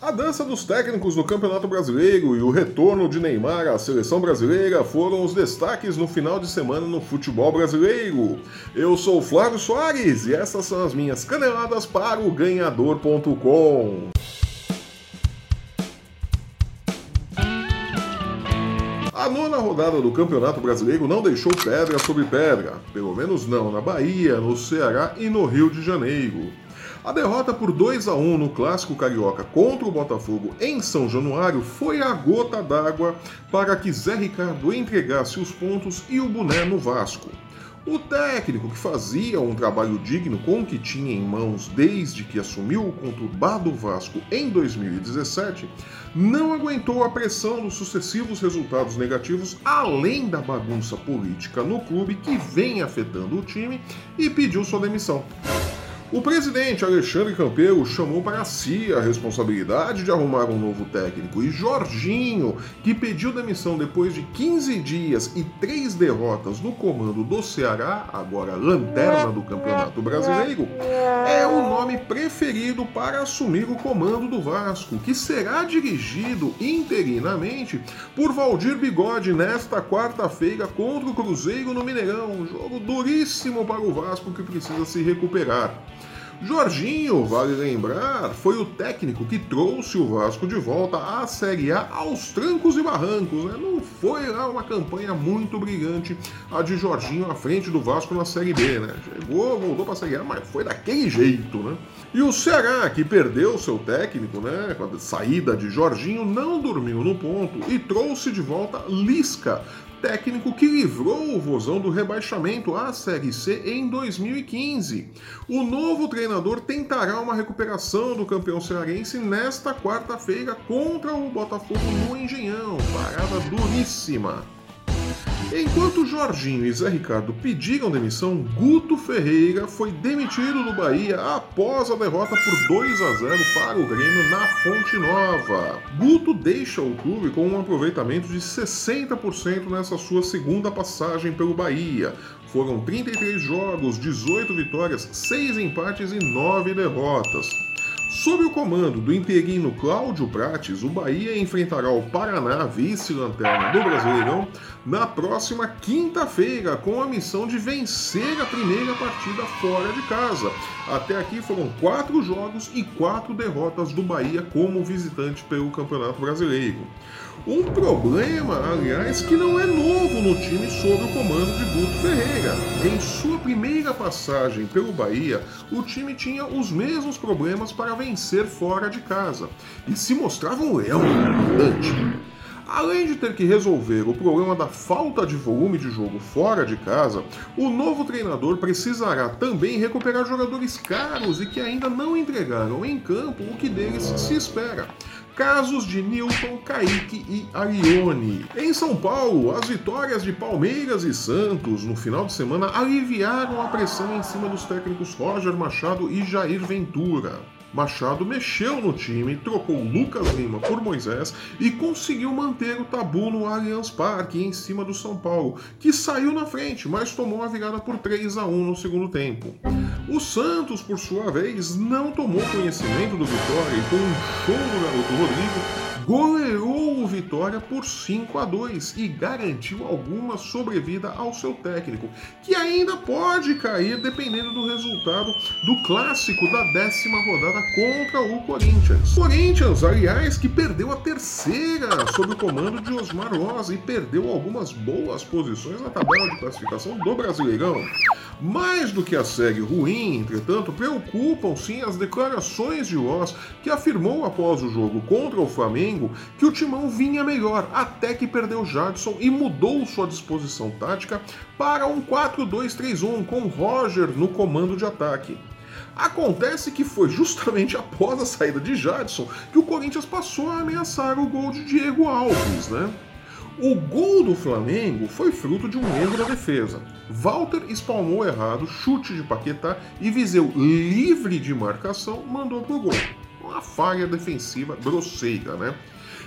A dança dos técnicos no Campeonato Brasileiro e o retorno de Neymar à seleção brasileira foram os destaques no final de semana no futebol brasileiro. Eu sou Flávio Soares e essas são as minhas caneladas para o ganhador.com. A nona rodada do Campeonato Brasileiro não deixou pedra sobre pedra, pelo menos não na Bahia, no Ceará e no Rio de Janeiro. A derrota por 2 a 1 no Clássico Carioca contra o Botafogo em São Januário foi a gota d'água para que Zé Ricardo entregasse os pontos e o boné no Vasco. O técnico, que fazia um trabalho digno com o que tinha em mãos desde que assumiu o conturbado Vasco em 2017, não aguentou a pressão dos sucessivos resultados negativos, além da bagunça política no clube que vem afetando o time, e pediu sua demissão. O presidente Alexandre Campeiro chamou para si a responsabilidade de arrumar um novo técnico e Jorginho, que pediu demissão depois de 15 dias e três derrotas no comando do Ceará, agora lanterna do Campeonato Brasileiro, é o nome preferido para assumir o comando do Vasco, que será dirigido interinamente por Valdir Bigode nesta quarta-feira contra o Cruzeiro no Mineirão, um jogo duríssimo para o Vasco que precisa se recuperar. Jorginho, vale lembrar, foi o técnico que trouxe o Vasco de volta à Série A aos trancos e barrancos. Né? Não foi lá uma campanha muito brilhante a de Jorginho à frente do Vasco na Série B. Né? Chegou, voltou para a Série A, mas foi daquele jeito. Né? E o Ceará, que perdeu seu técnico né, com a saída de Jorginho, não dormiu no ponto e trouxe de volta Lisca, técnico que livrou o Vozão do rebaixamento à Série C em 2015. O novo treinador tentará uma recuperação do campeão cearense nesta quarta-feira contra o Botafogo no Engenhão. Parada Enquanto Jorginho e Zé Ricardo pediram demissão, Guto Ferreira foi demitido do Bahia após a derrota por 2 a 0 para o Grêmio na Fonte Nova. Guto deixa o clube com um aproveitamento de 60% nessa sua segunda passagem pelo Bahia. Foram 33 jogos, 18 vitórias, 6 empates e 9 derrotas. Sob o comando do interino Cláudio Prates, o Bahia enfrentará o Paraná, vice-lanterna do Brasileirão, na próxima quinta-feira, com a missão de vencer a primeira partida fora de casa. Até aqui foram quatro jogos e quatro derrotas do Bahia como visitante pelo Campeonato Brasileiro. Um problema, aliás, que não é novo no time sob o comando de Guto Ferreira. Em sua primeira passagem pelo Bahia, o time tinha os mesmos problemas para vencer fora de casa e se mostrava um leão importante. Além de ter que resolver o problema da falta de volume de jogo fora de casa, o novo treinador precisará também recuperar jogadores caros e que ainda não entregaram em campo o que deles se espera casos de Newton, Kaique e Arione. Em São Paulo, as vitórias de Palmeiras e Santos no final de semana aliviaram a pressão em cima dos técnicos Roger Machado e Jair Ventura. Machado mexeu no time, trocou Lucas Lima por Moisés e conseguiu manter o tabu no Allianz Parque em cima do São Paulo, que saiu na frente, mas tomou a virada por 3 a 1 no segundo tempo. O Santos, por sua vez, não tomou conhecimento do Vitória e com um show do garoto Rodrigo, goleou Vitória por 5 a 2 e garantiu alguma sobrevida ao seu técnico, que ainda pode cair dependendo do resultado do clássico da décima rodada contra o Corinthians. Corinthians, aliás, que perdeu a terceira sob o comando de Osmar Rosa e perdeu algumas boas posições na tabela de classificação do Brasileirão. Mais do que a série ruim, entretanto, preocupam sim as declarações de Oz, que afirmou após o jogo contra o Flamengo que o timão vinha melhor, até que perdeu Jadson e mudou sua disposição tática para um 4-2-3-1 com Roger no comando de ataque. Acontece que foi justamente após a saída de Jadson que o Corinthians passou a ameaçar o gol de Diego Alves, né? O gol do Flamengo foi fruto de um erro da defesa. Walter espalmou errado, chute de Paquetá e Viseu, livre de marcação, mandou pro gol. Uma falha defensiva grosseira, né?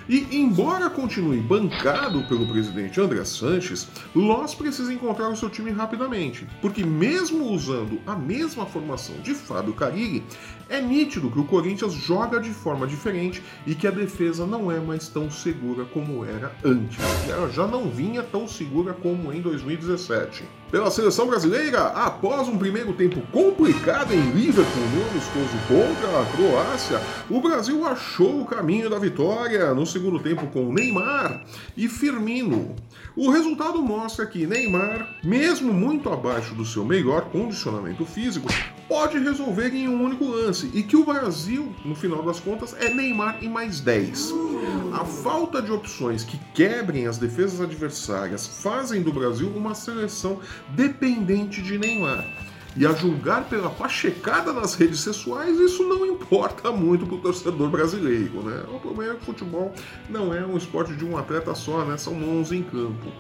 E, embora continue bancado pelo presidente André Sanches, Loss precisa encontrar o seu time rapidamente, porque mesmo usando a mesma formação de Fábio Carilli, é nítido que o Corinthians joga de forma diferente e que a defesa não é mais tão segura como era antes. Ela já não vinha tão segura como em 2017. Pela seleção brasileira, após um primeiro tempo complicado em Liverpool no amistoso contra a Croácia, o Brasil achou o caminho da vitória no segundo tempo com Neymar e Firmino. O resultado mostra que Neymar, mesmo muito abaixo do seu melhor condicionamento físico, pode resolver em um único lance e que o Brasil, no final das contas, é Neymar em mais 10. A falta de opções que quebrem as defesas adversárias fazem do Brasil uma seleção dependente de Neymar. E a julgar pela pachecada nas redes sexuais, isso não importa muito para o torcedor brasileiro, né? O problema é que o futebol não é um esporte de um atleta só, né? São 11 em campo.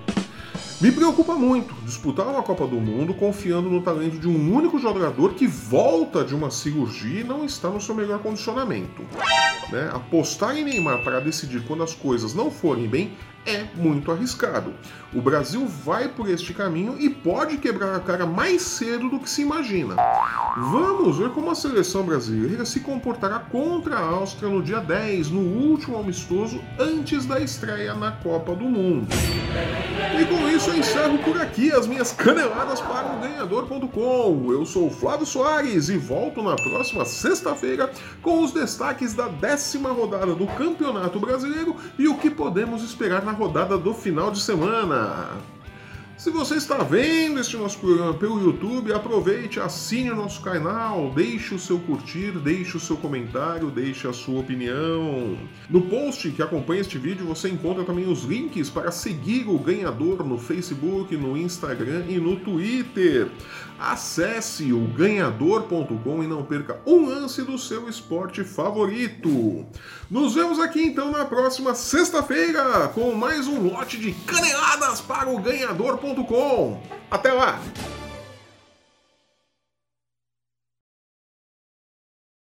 Me preocupa muito disputar uma Copa do Mundo confiando no talento de um único jogador que volta de uma cirurgia e não está no seu melhor condicionamento. Né? Apostar em Neymar para decidir quando as coisas não forem bem é muito arriscado. O Brasil vai por este caminho e pode quebrar a cara mais cedo do que se imagina. Vamos ver como a seleção brasileira se comportará contra a Áustria no dia 10, no último amistoso antes da estreia na Copa do Mundo. E com isso eu encerro por aqui as minhas caneladas para o ganhador.com. Eu sou o Flávio Soares e volto na próxima sexta-feira com os destaques da décima rodada do Campeonato Brasileiro e o que podemos esperar na rodada do final de semana. Se você está vendo este nosso programa pelo YouTube, aproveite, assine o nosso canal, deixe o seu curtir, deixe o seu comentário, deixe a sua opinião. No post que acompanha este vídeo você encontra também os links para seguir o ganhador no Facebook, no Instagram e no Twitter. Acesse o ganhador.com e não perca um lance do seu esporte favorito. Nos vemos aqui então na próxima sexta-feira com mais um lote de caneladas para o ganhador.com. Até lá!